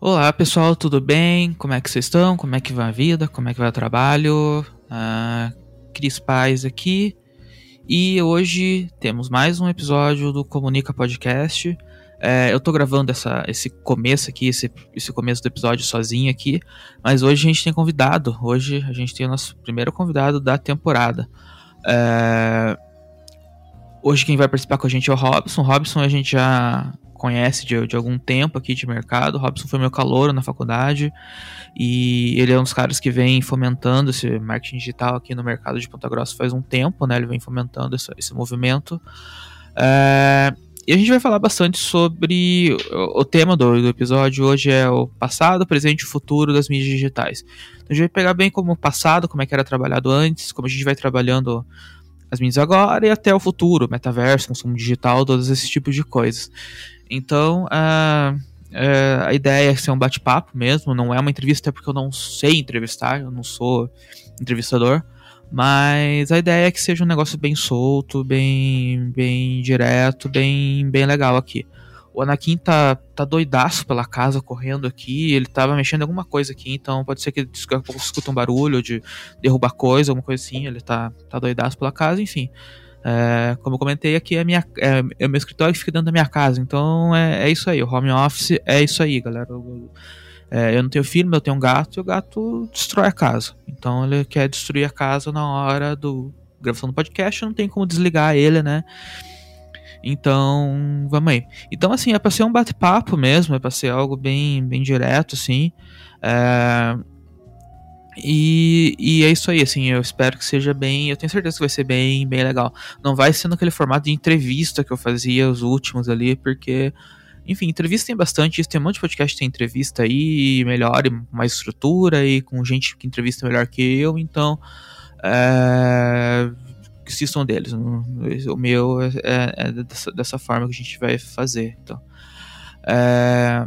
Olá pessoal, tudo bem? Como é que vocês estão? Como é que vai a vida? Como é que vai o trabalho? Uh, Cris Paz aqui. E hoje temos mais um episódio do Comunica Podcast. É, eu tô gravando essa, esse começo aqui, esse, esse começo do episódio sozinho aqui, mas hoje a gente tem convidado. Hoje a gente tem o nosso primeiro convidado da temporada. É, hoje quem vai participar com a gente é o Robson. Robson a gente já conhece de, de algum tempo aqui de mercado. O Robson foi meu calouro na faculdade e ele é um dos caras que vem fomentando esse marketing digital aqui no mercado de Ponta Grossa faz um tempo, né? Ele vem fomentando esse, esse movimento. É, e a gente vai falar bastante sobre o, o tema do, do, episódio hoje é o passado, presente e futuro das mídias digitais. Então a gente vai pegar bem como o passado, como é que era trabalhado antes, como a gente vai trabalhando as mídias agora e até o futuro, metaverso, consumo digital, todos esses tipos de coisas. Então, uh, a ideia é ser um bate-papo mesmo, não é uma entrevista porque eu não sei entrevistar, eu não sou entrevistador. Mas a ideia é que seja um negócio bem solto, bem, bem direto, bem, bem legal aqui. O Anakin tá, tá doidaço pela casa, correndo aqui. Ele tava mexendo em alguma coisa aqui, então pode ser que ele escuta um barulho de derrubar coisa, alguma coisa assim. Ele tá, tá doidaço pela casa, enfim. É, como eu comentei aqui, é, minha, é, é o meu escritório que fica dentro da minha casa. Então é, é isso aí. O home office é isso aí, galera. Eu, é, eu não tenho filho, mas eu tenho um gato e o gato destrói a casa. Então ele quer destruir a casa na hora do gravação do podcast, não tem como desligar ele, né? Então, vamos aí. Então, assim, é pra ser um bate-papo mesmo, é pra ser algo bem, bem direto, assim. É... E, e é isso aí, assim, eu espero que seja bem. Eu tenho certeza que vai ser bem, bem legal. Não vai ser naquele formato de entrevista que eu fazia os últimos ali, porque enfim, entrevista tem bastante, tem um monte de podcast que tem entrevista aí, melhor, e mais estrutura, e com gente que entrevista melhor que eu, então. É, assistam deles. O meu é, é dessa, dessa, forma que a gente vai fazer. Então. É,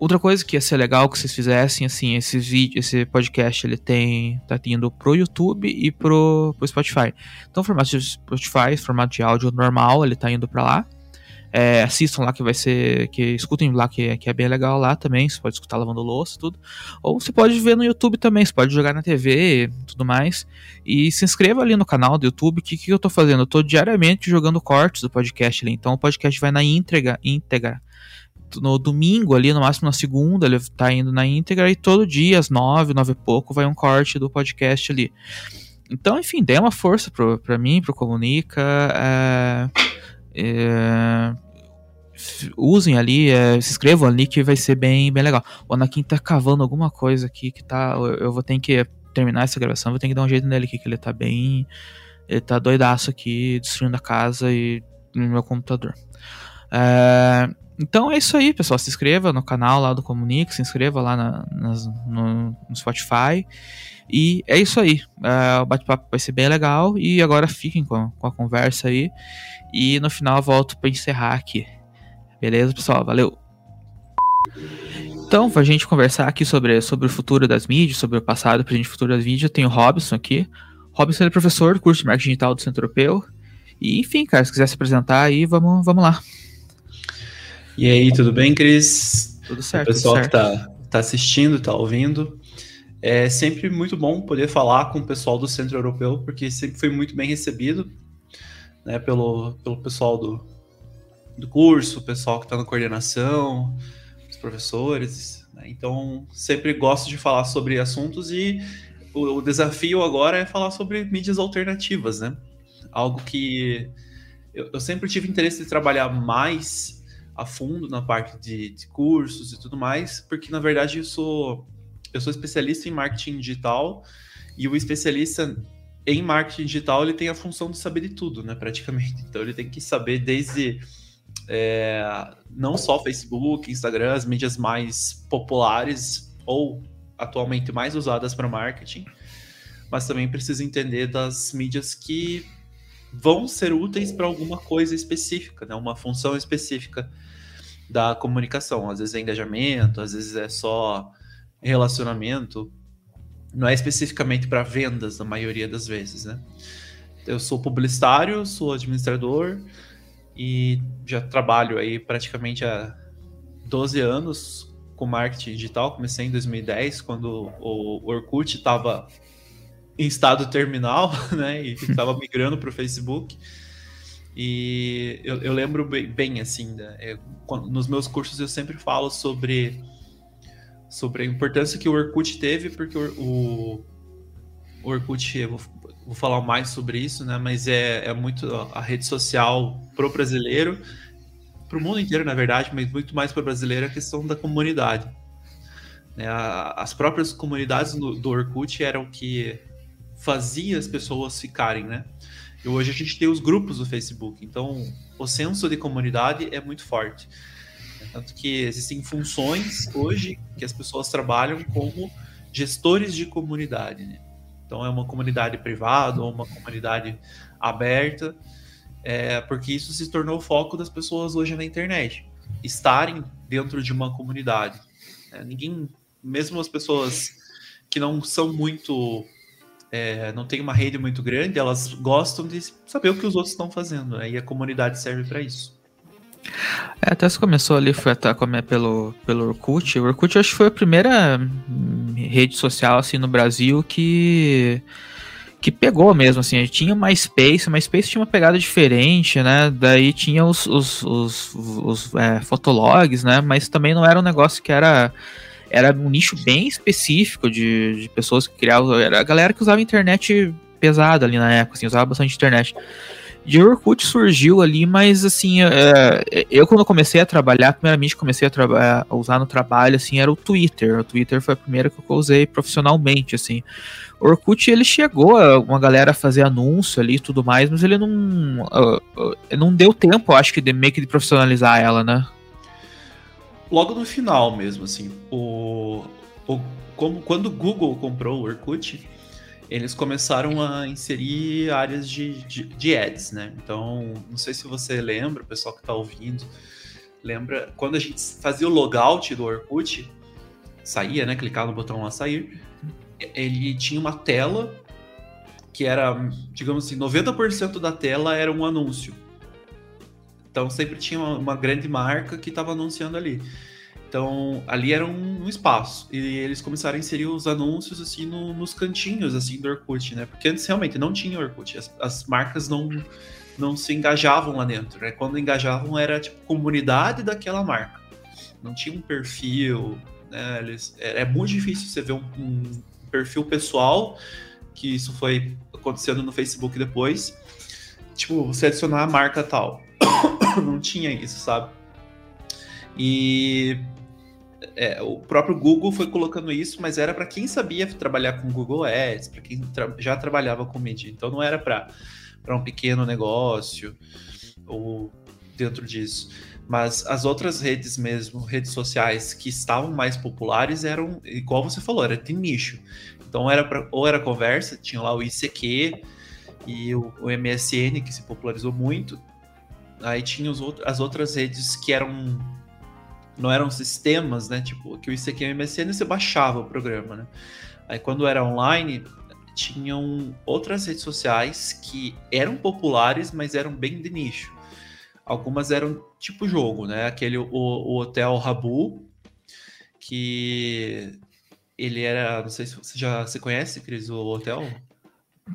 outra coisa que ia ser legal que vocês fizessem, assim, esse vídeo, esse podcast, ele tem, tá indo pro YouTube e pro, pro Spotify. Então, formato de Spotify, formato de áudio normal, ele tá indo para lá. É, assistam lá que vai ser. que Escutem lá que, que é bem legal lá também. Você pode escutar lavando louça tudo. Ou você pode ver no YouTube também. Você pode jogar na TV tudo mais. E se inscreva ali no canal do YouTube. O que, que eu tô fazendo? Eu tô diariamente jogando cortes do podcast ali. Então o podcast vai na íntegra. íntegra no domingo ali, no máximo na segunda, ele tá indo na íntegra e todo dia, às nove, nove e pouco, vai um corte do podcast ali. Então, enfim, dê uma força pro, pra mim, pro Comunica. É é, usem ali, é, se inscrevam ali que vai ser bem, bem legal. O Anakin tá cavando alguma coisa aqui que tá. Eu, eu vou ter que terminar essa gravação, vou ter que dar um jeito nele aqui, que ele tá bem. Ele tá doidaço aqui, destruindo a casa e no meu computador. É, então é isso aí, pessoal. Se inscreva no canal lá do Comunique, se inscreva lá na, nas, no, no, Spotify. E é isso aí. É, o bate-papo vai ser bem legal. E agora fiquem com, com a conversa aí. E no final eu volto para encerrar aqui. Beleza, pessoal? Valeu! Então, pra gente conversar aqui sobre, sobre o futuro das mídias, sobre o passado, presente e futuro das mídias, tem o Robson aqui. Robson é professor do curso de marketing digital do Centro Europeu. E, enfim, cara, se quiser se apresentar aí, vamos, vamos lá. E aí, tudo bem, Cris? Tudo certo. O pessoal certo. que tá, tá assistindo, tá ouvindo. É sempre muito bom poder falar com o pessoal do Centro Europeu, porque sempre foi muito bem recebido né, pelo, pelo pessoal do, do curso, o pessoal que está na coordenação, os professores. Né? Então, sempre gosto de falar sobre assuntos e o, o, desafio agora é falar sobre mídias alternativas, né? Algo que eu, eu, sempre tive interesse de trabalhar mais a fundo na parte de, de cursos e tudo mais, porque na verdade eu sou eu sou especialista em marketing digital e o especialista em marketing digital ele tem a função de saber de tudo, né? Praticamente. Então ele tem que saber desde é, não só Facebook, Instagram, as mídias mais populares ou atualmente mais usadas para marketing, mas também precisa entender das mídias que vão ser úteis para alguma coisa específica, né? Uma função específica da comunicação. Às vezes é engajamento, às vezes é só relacionamento, não é especificamente para vendas na maioria das vezes, né? Eu sou publicitário, sou administrador e já trabalho aí praticamente há 12 anos com marketing digital, comecei em 2010, quando o Orkut estava em estado terminal, né? E estava migrando para o Facebook. E eu, eu lembro bem, bem assim, né? eu, nos meus cursos eu sempre falo sobre, sobre a importância que o Orkut teve, porque o, o, Orkut, vou, vou, falar mais sobre isso, né? Mas é, é muito a rede social pro brasileiro, pro mundo inteiro, na verdade, mas muito mais para o brasileiro a questão da comunidade. Né? As próprias comunidades do, do Orkut eram que fazia as pessoas ficarem, né? E hoje a gente tem os grupos do Facebook, então o senso de comunidade é muito forte. Tanto que existem funções hoje que as pessoas trabalham como gestores de comunidade. Né? Então é uma comunidade privada ou uma comunidade aberta, é, porque isso se tornou o foco das pessoas hoje na internet. Estarem dentro de uma comunidade. É, ninguém, mesmo as pessoas que não são muito é, não tem uma rede muito grande, elas gostam de saber o que os outros estão fazendo, né? E a comunidade serve para isso. É, até se começou ali, foi até comer pelo, pelo Orkut. O Orkut acho que foi a primeira hum, rede social assim no Brasil que que pegou mesmo, assim, tinha MySpace, MySpace tinha uma pegada diferente, né, daí tinha os, os, os, os é, fotologs, né, mas também não era um negócio que era era um nicho bem específico de, de pessoas que criavam. Era a galera que usava internet pesada ali na época, assim, usava bastante internet. De Orkut surgiu ali, mas assim, é, eu quando comecei a trabalhar, primeiramente comecei a, a, usar no trabalho, assim, era o Twitter. O Twitter foi a primeira que eu usei profissionalmente, assim. O Orkut, ele chegou a uma galera a fazer anúncio ali e tudo mais, mas ele não, uh, uh, não deu tempo, acho que, de meio que de profissionalizar ela, né? Logo no final mesmo, assim, o, o como quando o Google comprou o Orkut, eles começaram a inserir áreas de, de, de, ads, né? Então, não sei se você lembra, o pessoal que está ouvindo, lembra quando a gente fazia o logout do Orkut, saía, né? Clicava no botão lá sair, ele tinha uma tela que era, digamos assim, 90% da tela era um anúncio. Então sempre tinha uma, uma grande marca que estava anunciando ali. Então, ali era um, um, espaço. E eles começaram a inserir os anúncios, assim, no, nos cantinhos, assim, do Orkut, né? Porque antes, realmente, não tinha Orkut. As, as, marcas não, não se engajavam lá dentro, né? Quando engajavam, era, tipo, comunidade daquela marca. Não tinha um perfil, né? Eles, é, é muito difícil você ver um, um, perfil pessoal, que isso foi acontecendo no Facebook depois. Tipo, você adicionar a marca tal. Não tinha isso, sabe? E é, o próprio Google foi colocando isso, mas era para quem sabia trabalhar com Google Ads, para quem tra já trabalhava com mídia. Então não era para um pequeno negócio ou dentro disso. Mas as outras redes mesmo, redes sociais que estavam mais populares eram, igual você falou, era de nicho. Então era pra, ou era conversa, tinha lá o ICQ e o, o MSN que se popularizou muito, Aí tinha os outros, as outras redes que eram não eram sistemas, né? Tipo, que o ICQ MSN você baixava o programa, né? Aí quando era online, tinham outras redes sociais que eram populares, mas eram bem de nicho. Algumas eram tipo jogo, né? Aquele o, o Hotel Rabu, que ele era, não sei se você já se conhece, Cris, o hotel?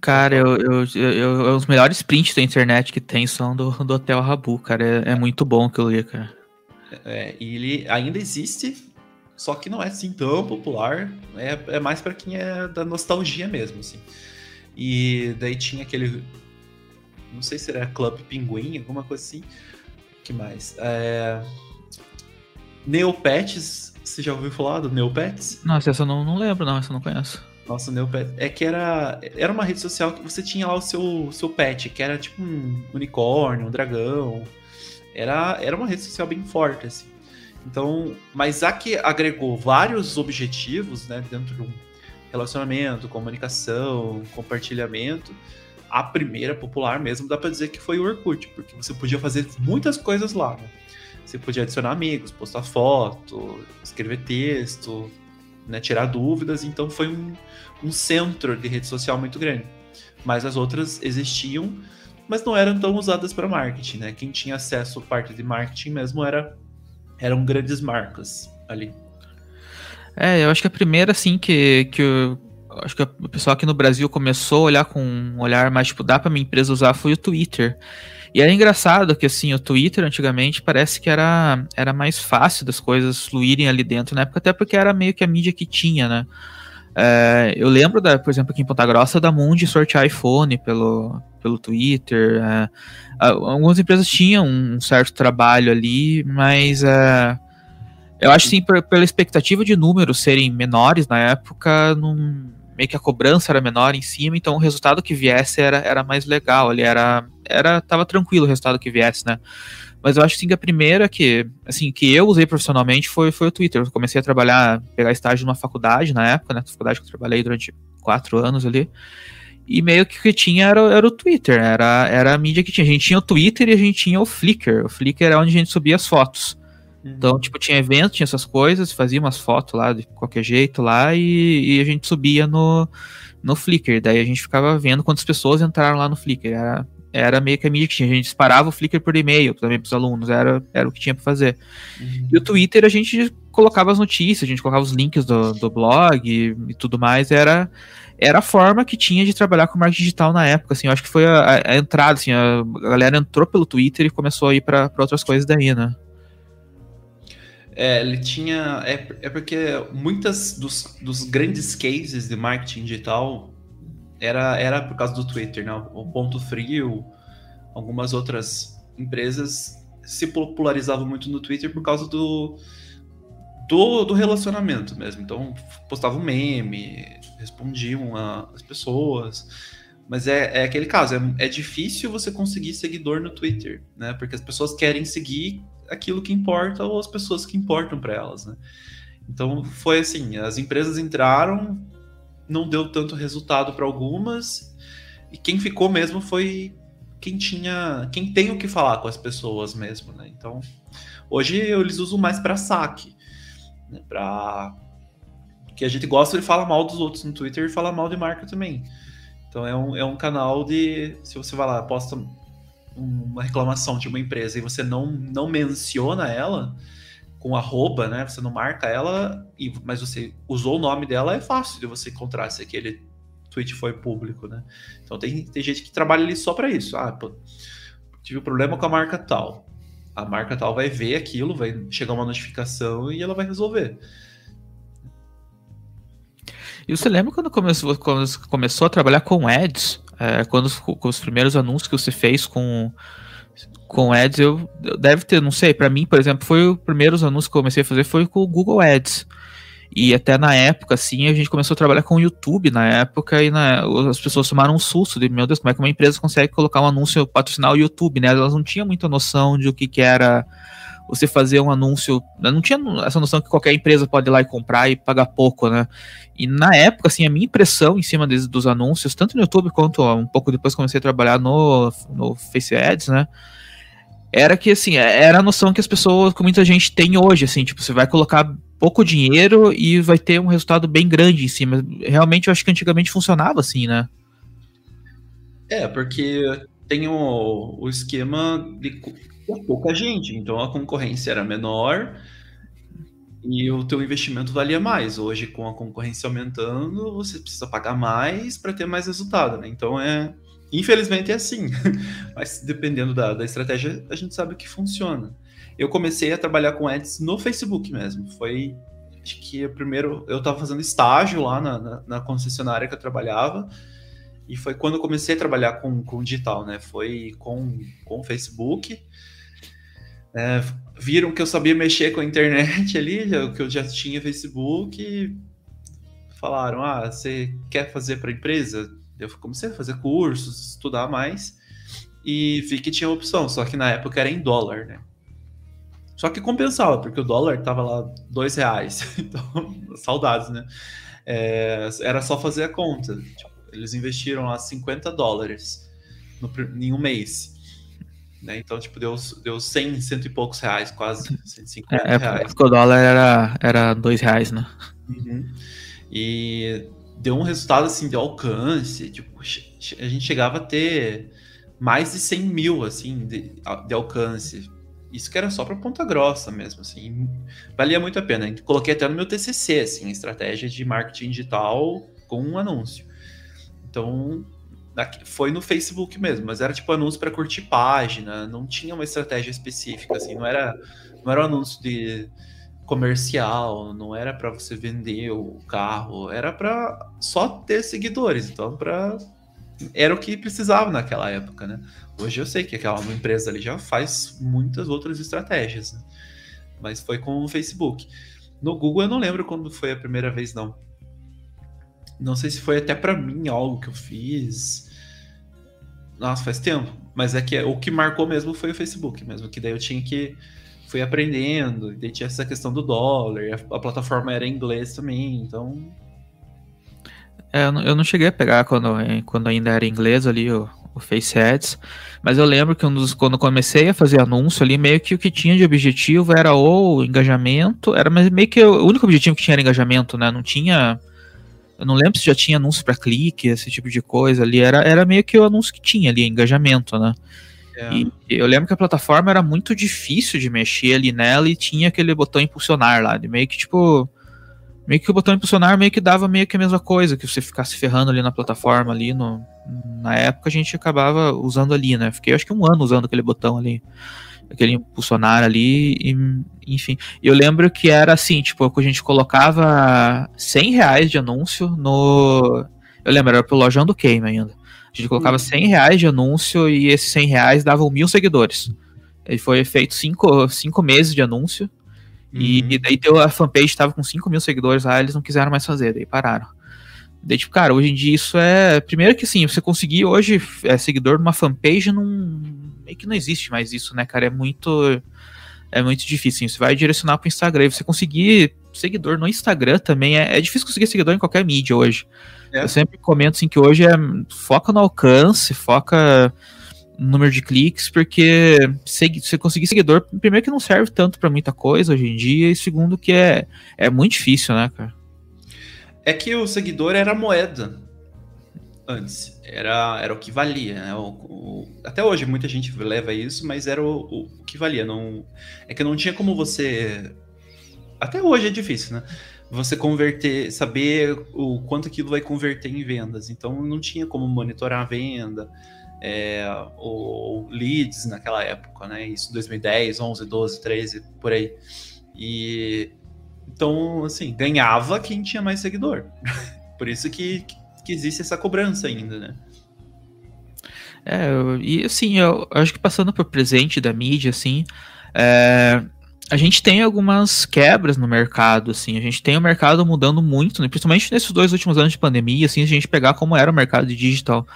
Cara, eu, eu, eu, eu, os melhores prints da internet que tem são do, do Hotel Rabu, cara. É, é muito bom aquilo ali, cara. É, e ele ainda existe, só que não é assim tão popular. É, é mais para quem é da nostalgia mesmo, assim. E daí tinha aquele. Não sei se era Club Pinguim, alguma coisa assim. que mais? É... Neopets, você já ouviu falar do Neopets? Nossa, essa eu não, não lembro, não, essa eu não conheço. Nossa, o Neopet. É que era, era uma rede social que você tinha lá o seu, seu pet, que era tipo um unicórnio, um dragão. Era, era uma rede social bem forte, assim. Então, mas a que agregou vários objetivos, né, dentro de um relacionamento, comunicação, compartilhamento, a primeira popular mesmo dá para dizer que foi o Orkut, porque você podia fazer muitas coisas lá. Né? Você podia adicionar amigos, postar foto, escrever texto, né, tirar dúvidas, então foi um, um centro de rede social muito grande. Mas as outras existiam, mas não eram tão usadas para marketing, né? Quem tinha acesso à parte de marketing mesmo era eram grandes marcas ali. É, eu acho que a primeira, assim, que, que eu, acho que o pessoal aqui no Brasil começou a olhar com um olhar mais, tipo, dá pra minha empresa usar foi o Twitter. E é engraçado que, assim, o Twitter antigamente parece que era, era mais fácil das coisas fluírem ali dentro na época, até porque era meio que a mídia que tinha, né? É, eu lembro, da, por exemplo, aqui em Ponta Grossa, da Mundi sortear iPhone pelo, pelo Twitter. É, algumas empresas tinham um certo trabalho ali, mas é, eu acho sim, pela expectativa de números serem menores na época, não, meio que a cobrança era menor em cima, então o resultado que viesse era, era mais legal, ele era, era tava tranquilo o resultado que viesse, né? Mas eu acho sim que a primeira que, assim, que eu usei profissionalmente foi, foi o Twitter. Eu comecei a trabalhar, pegar estágio numa faculdade na época, né? Faculdade que eu trabalhei durante quatro anos ali. E meio que o que tinha era, era o Twitter, era, era a mídia que tinha. A gente tinha o Twitter e a gente tinha o Flickr. O Flickr era onde a gente subia as fotos. Então, tipo, tinha evento, tinha essas coisas, fazia umas fotos lá de qualquer jeito lá e, e, a gente subia no, no Flickr. Daí a gente ficava vendo quantas pessoas entraram lá no Flickr. Era, era meio que a mídia que tinha. A gente disparava o Flickr por e-mail também para os alunos, era, era o que tinha para fazer. Uhum. E o Twitter a gente colocava as notícias, a gente colocava os links do, do blog e, e, tudo mais. Era, era a forma que tinha de trabalhar com marketing digital na época. Assim, eu acho que foi a, a entrada, assim, a galera entrou pelo Twitter e começou a ir para outras coisas daí, né? É, ele tinha. É, é porque muitas dos, dos grandes cases de marketing digital era, era por causa do Twitter, né? O Ponto Frio, algumas outras empresas se popularizavam muito no Twitter por causa do, do, do relacionamento mesmo. Então, postavam meme, respondiam as pessoas. Mas é, é aquele caso, é, é difícil você conseguir seguidor no Twitter, né? Porque as pessoas querem seguir aquilo que importa ou as pessoas que importam para elas, né? Então foi assim, as empresas entraram, não deu tanto resultado para algumas e quem ficou mesmo foi quem tinha, quem tem o que falar com as pessoas mesmo, né? Então hoje eles usam mais para saque, né? para que a gente gosta de falar mal dos outros no Twitter e falar mal de marca também. Então é um, é um canal de. Se você vai lá, posta uma reclamação de uma empresa e você não, não menciona ela com arroba, né? Você não marca ela, e, mas você usou o nome dela, é fácil de você encontrar se aquele tweet foi público, né? Então tem, tem gente que trabalha ali só para isso. Ah, pô, tive um problema com a marca tal. A marca tal vai ver aquilo, vai chegar uma notificação e ela vai resolver. E você lembra quando começou, quando começou a trabalhar com ads? É, quando com os primeiros anúncios que você fez com com ads, eu, deve ter, não sei, para mim, por exemplo, foi o primeiro anúncio que eu comecei a fazer foi com o Google Ads. E até na época, assim, a gente começou a trabalhar com o YouTube na época e na, as pessoas tomaram um susto de, meu Deus, como é que uma empresa consegue colocar um anúncio, patrocinar o YouTube, né? Elas não tinham muita noção de o que, que era você fazer um anúncio. Não tinha essa noção que qualquer empresa pode ir lá e comprar e pagar pouco, né? E na época, assim, a minha impressão em cima des, dos anúncios, tanto no YouTube quanto um pouco depois comecei a trabalhar no, no Face Ads, né? Era que, assim, era a noção que as pessoas, que muita gente tem hoje, assim, tipo, você vai colocar pouco dinheiro e vai ter um resultado bem grande em cima. Realmente, eu acho que antigamente funcionava assim, né? É, porque tem o, o esquema de pouca gente, então a concorrência era menor e o teu investimento valia mais. Hoje, com a concorrência aumentando, você precisa pagar mais para ter mais resultado, né? Então é, infelizmente é assim, mas dependendo da, da estratégia, a gente sabe que funciona. Eu comecei a trabalhar com ads no Facebook mesmo. Foi acho que primeiro eu estava fazendo estágio lá na, na, na, concessionária que eu trabalhava e foi quando eu comecei a trabalhar com, com digital, né? Foi com, com o Facebook é, viram que eu sabia mexer com a internet ali, que eu já tinha Facebook, falaram: Ah, você quer fazer para empresa? Eu comecei a fazer cursos, estudar mais, e vi que tinha opção, só que na época era em dólar, né? Só que compensava, porque o dólar tava lá dois reais, então, saudades, né? É, era só fazer a conta. Tipo, eles investiram lá 50 dólares no, em um mês. Né? Então, tipo, deu, deu 100, cento e poucos reais, quase 150 é, é, reais. Porque o dólar era, era dois reais, né? Uhum. E deu um resultado, assim, de alcance, tipo, a gente chegava a ter mais de 100 mil, assim, de, de alcance. isso que era só para Ponta Grossa mesmo, assim, valia muito a pena. Coloquei até no meu TCC, assim, estratégia de marketing digital com um anúncio. Então, foi no Facebook mesmo, mas era tipo anúncio para curtir página, não tinha uma estratégia específica, assim, não era, não era um anúncio de comercial, não era para você vender o carro, era para só ter seguidores, então para era o que precisava naquela época, né? Hoje eu sei que aquela empresa ali já faz muitas outras estratégias, né? mas foi com o Facebook. No Google eu não lembro quando foi a primeira vez não. Não sei se foi até para mim algo que eu fiz. Nossa, faz tempo. Mas é que o que marcou mesmo foi o Facebook mesmo, que daí eu tinha que fui aprendendo, e daí tinha essa questão do dólar, a, a plataforma era em inglês também, então é, eu não cheguei a pegar quando, quando ainda era inglês ali o, o Face Ads, mas eu lembro que um dos, quando comecei a fazer anúncio ali, meio que o que tinha de objetivo era o engajamento, era meio que o único objetivo que tinha era engajamento, né? Não tinha. Eu não lembro se já tinha anúncio para clique, esse tipo de coisa ali. Era, era meio que o anúncio que tinha ali, engajamento, né? É. E eu lembro que a plataforma era muito difícil de mexer ali nela e tinha aquele botão impulsionar lá, de meio que tipo meio que o botão impulsionar meio que dava meio que a mesma coisa, que você ficasse ferrando ali na plataforma ali, no, na época a gente acabava usando ali, né? Fiquei acho que um ano usando aquele botão ali, aquele impulsionar ali, e, enfim. Eu lembro que era assim, tipo, a gente colocava 100 reais de anúncio no... Eu lembro, era pro Lojão do Game ainda. A gente colocava 100 uhum. reais de anúncio e esses 100 reais davam mil seguidores. E foi feito cinco, cinco meses de anúncio. E, uhum. e daí teu, a fanpage estava com 5 mil seguidores lá, eles não quiseram mais fazer, daí pararam. Daí, tipo, cara, hoje em dia isso é. Primeiro que sim, você conseguir hoje é, seguidor numa fanpage não. Meio que não existe mais isso, né, cara? É muito. É muito difícil. Você vai direcionar pro Instagram. E você conseguir seguidor no Instagram também. É, é difícil conseguir seguidor em qualquer mídia hoje. É. Eu sempre comento assim que hoje é. Foca no alcance, foca número de cliques, porque você conseguir seguidor, primeiro que não serve tanto para muita coisa hoje em dia, e segundo que é, é muito difícil, né, cara? É que o seguidor era moeda antes, era, era o que valia, né? O, o, até hoje muita gente leva isso, mas era o, o que valia. Não, é que não tinha como você. Até hoje é difícil, né? Você converter, saber o quanto aquilo vai converter em vendas. Então não tinha como monitorar a venda é, o, leads naquela época, né? Isso 2010, 11, 12, 13, por aí. E então, assim, ganhava quem tinha mais seguidor. por isso que, que existe essa cobrança ainda, né? É, e assim, eu acho que passando por presente da mídia, assim, é, a gente tem algumas quebras no mercado, assim, a gente tem o mercado mudando muito, né? principalmente nesses dois últimos anos de pandemia, assim, a gente pegar como era o mercado digital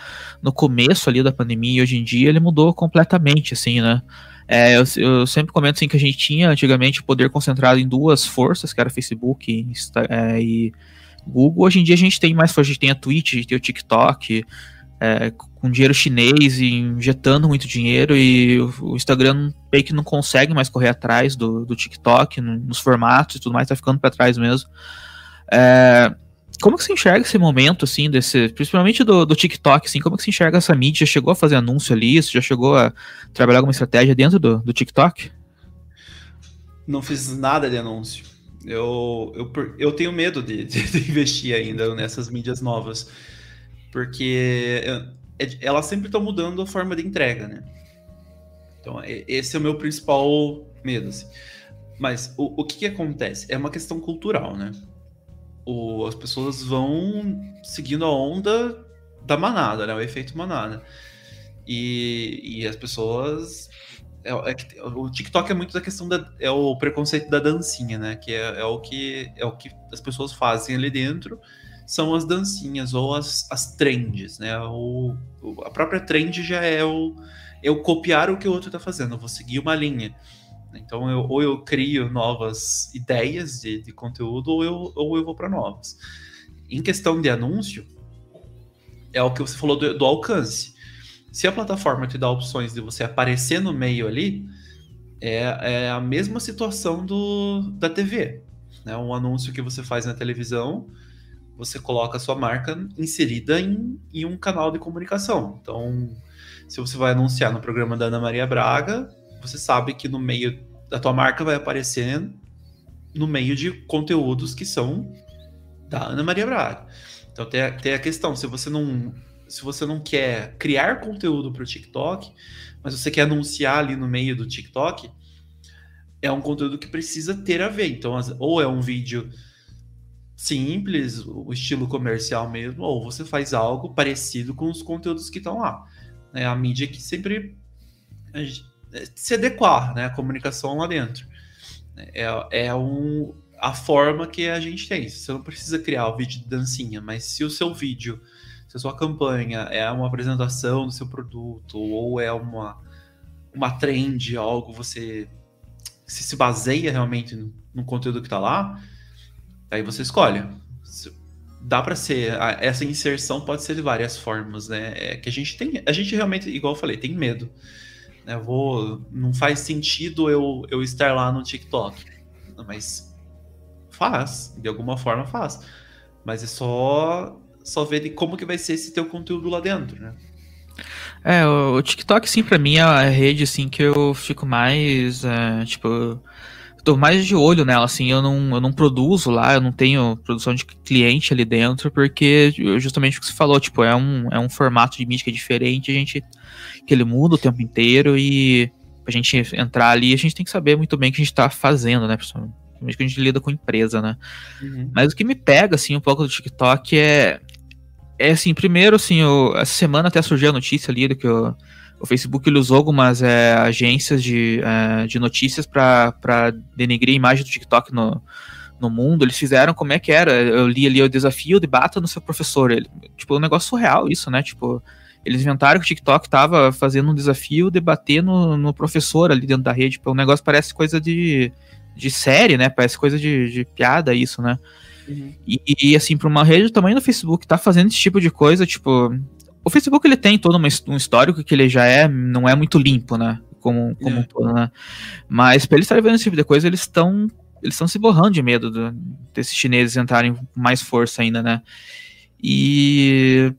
no começo ali da pandemia e hoje em dia ele mudou completamente, assim, né? É, eu, eu, sempre comento assim que a gente tinha antigamente o poder concentrado em duas forças, que era Facebook Insta, é, e Google. Hoje em dia a gente tem mais, a gente tem a Twitch, a gente tem o TikTok, é, com dinheiro chinês e injetando muito dinheiro e o, Instagram meio que não consegue mais correr atrás do, do TikTok no, nos formatos e tudo mais, tá ficando para trás mesmo. É, como que você enxerga esse momento, assim, desse, principalmente do, do TikTok, assim, como que você enxerga essa mídia? Já chegou a fazer anúncio ali? Você já chegou a trabalhar alguma estratégia dentro do, do TikTok? Não fiz nada de anúncio. Eu, eu, eu tenho medo de, de, de investir ainda nessas mídias novas porque é, elas sempre estão mudando a forma de entrega, né? Então, esse é o meu principal medo. Assim. Mas o, o que, que, acontece? É uma questão cultural, né? O, as pessoas vão seguindo a onda da manada, né? O efeito manada. E, e as pessoas. É, é, o TikTok é muito da questão da. É o preconceito da dancinha, né? Que é, é, o, que, é o que as pessoas fazem ali dentro são as dancinhas ou as, as trends, né? O, a própria trend já é o, é o copiar o que o outro está fazendo, eu vou seguir uma linha. Então, eu, ou eu crio novas ideias de, de conteúdo, ou eu, ou eu vou para novas. Em questão de anúncio, é o que você falou do, do, alcance. Se a plataforma te dá opções de você aparecer no meio ali, é, é a mesma situação do, da TV. Né? Um anúncio que você faz na televisão, você coloca a sua marca inserida em, em um canal de comunicação. Então, se você vai anunciar no programa da Ana Maria Braga, você sabe que no meio da tua marca vai aparecer no meio de conteúdos que são da Ana Maria Braga. Então tem a, tem a questão, se você não se você não quer criar conteúdo para o TikTok, mas você quer anunciar ali no meio do TikTok, é um conteúdo que precisa ter a ver. Então, ou é um vídeo simples, o estilo comercial mesmo, ou você faz algo parecido com os conteúdos que estão lá. É a mídia que sempre é, se adequar, né? A comunicação lá dentro. É, é um, a forma que a gente tem. Você não precisa criar o vídeo de dancinha, mas se o seu vídeo, se a sua campanha é uma apresentação do seu produto ou é uma, uma trend, algo você se, se baseia realmente no, no conteúdo que está lá, aí você escolhe. Dá para ser essa inserção pode ser de várias formas, né? É que a gente tem, a gente realmente, igual eu falei, tem medo. Né? Vou, não faz sentido eu, eu estar lá no TikTok, mas Faz, de alguma forma faz. Mas é só só ver de como que vai ser esse teu conteúdo lá dentro, né? É, o TikTok, sim, pra mim é a rede, assim, que eu fico mais, é, tipo, tô mais de olho nela, assim, eu não, eu não produzo lá, eu não tenho produção de cliente ali dentro, porque justamente o que você falou, tipo, é um, é um formato de mídia diferente, a gente, que ele muda o tempo inteiro e pra gente entrar ali, a gente tem que saber muito bem o que a gente tá fazendo, né, pessoal? Principalmente que a gente lida com empresa, né? Uhum. Mas o que me pega, assim, um pouco do TikTok é. É assim, primeiro, assim, eu, essa semana até surgiu a notícia ali que o, Facebook ele usou algumas é, agências de, é, de notícias para denegrir a imagem do TikTok no, no mundo. Eles fizeram como é que era. Eu li ali o desafio, debata no seu professor. Ele, tipo, um negócio surreal isso, né? Tipo, eles inventaram que o TikTok estava fazendo um desafio debater no, no professor ali dentro da rede. Tipo, o negócio parece coisa de de série, né? Parece coisa de, de piada isso, né? Uhum. E, e, assim, para uma rede do tamanho do Facebook tá fazendo esse tipo de coisa, tipo. O Facebook ele tem todo um histórico que ele já é, não é muito limpo, né? Como, como é. um todo, né? Mas pra eles estarem vendo esse tipo de coisa, eles estão eles estão se borrando de medo do, desses chineses entrarem com mais força ainda, né? E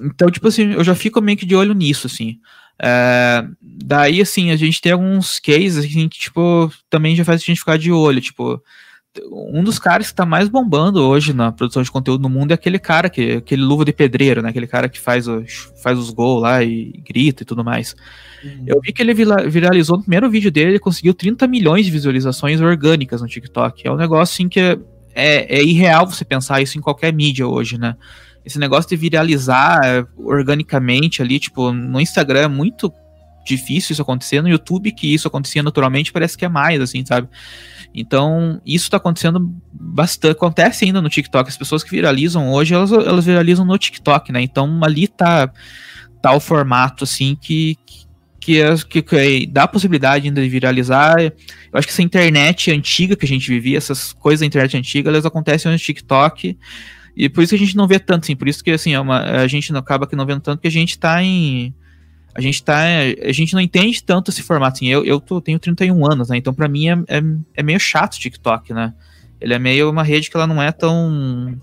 então, tipo assim, eu já fico meio que de olho nisso, assim. É, daí, assim, a gente tem alguns cases que, tipo, também já faz a gente ficar de olho, tipo, um dos caras que tá mais bombando hoje na produção de conteúdo no mundo é aquele cara, que, aquele luva de pedreiro, né? Aquele cara que faz, os, faz os gols lá e grita e tudo mais. Uhum. Eu vi que ele viralizou no primeiro vídeo dele, ele conseguiu 30 milhões de visualizações orgânicas no TikTok. É um negócio assim que é, é, é irreal você pensar isso em qualquer mídia hoje, né? esse negócio de viralizar organicamente ali, tipo, no Instagram é muito difícil isso acontecer, no YouTube que isso acontecia naturalmente parece que é mais, assim, sabe? Então, isso tá acontecendo bastante, acontece ainda no TikTok, as pessoas que viralizam hoje, elas, elas viralizam no TikTok, né? Então, ali tá, tá o formato, assim, que, que, que, que, dá a possibilidade ainda de viralizar. Eu acho que essa internet antiga que a gente vivia, essas coisas da internet antiga, elas acontecem no TikTok, e por isso que a gente não vê tanto, assim, por isso que assim, é uma, a gente não acaba que não vendo tanto, que a gente tá em. A gente tá. A gente não entende tanto esse formato. Assim, eu, eu tô, tenho 31 anos, né? Então, para mim, é, é, é, meio chato o TikTok, né? Ele é meio uma rede que ela não é tão.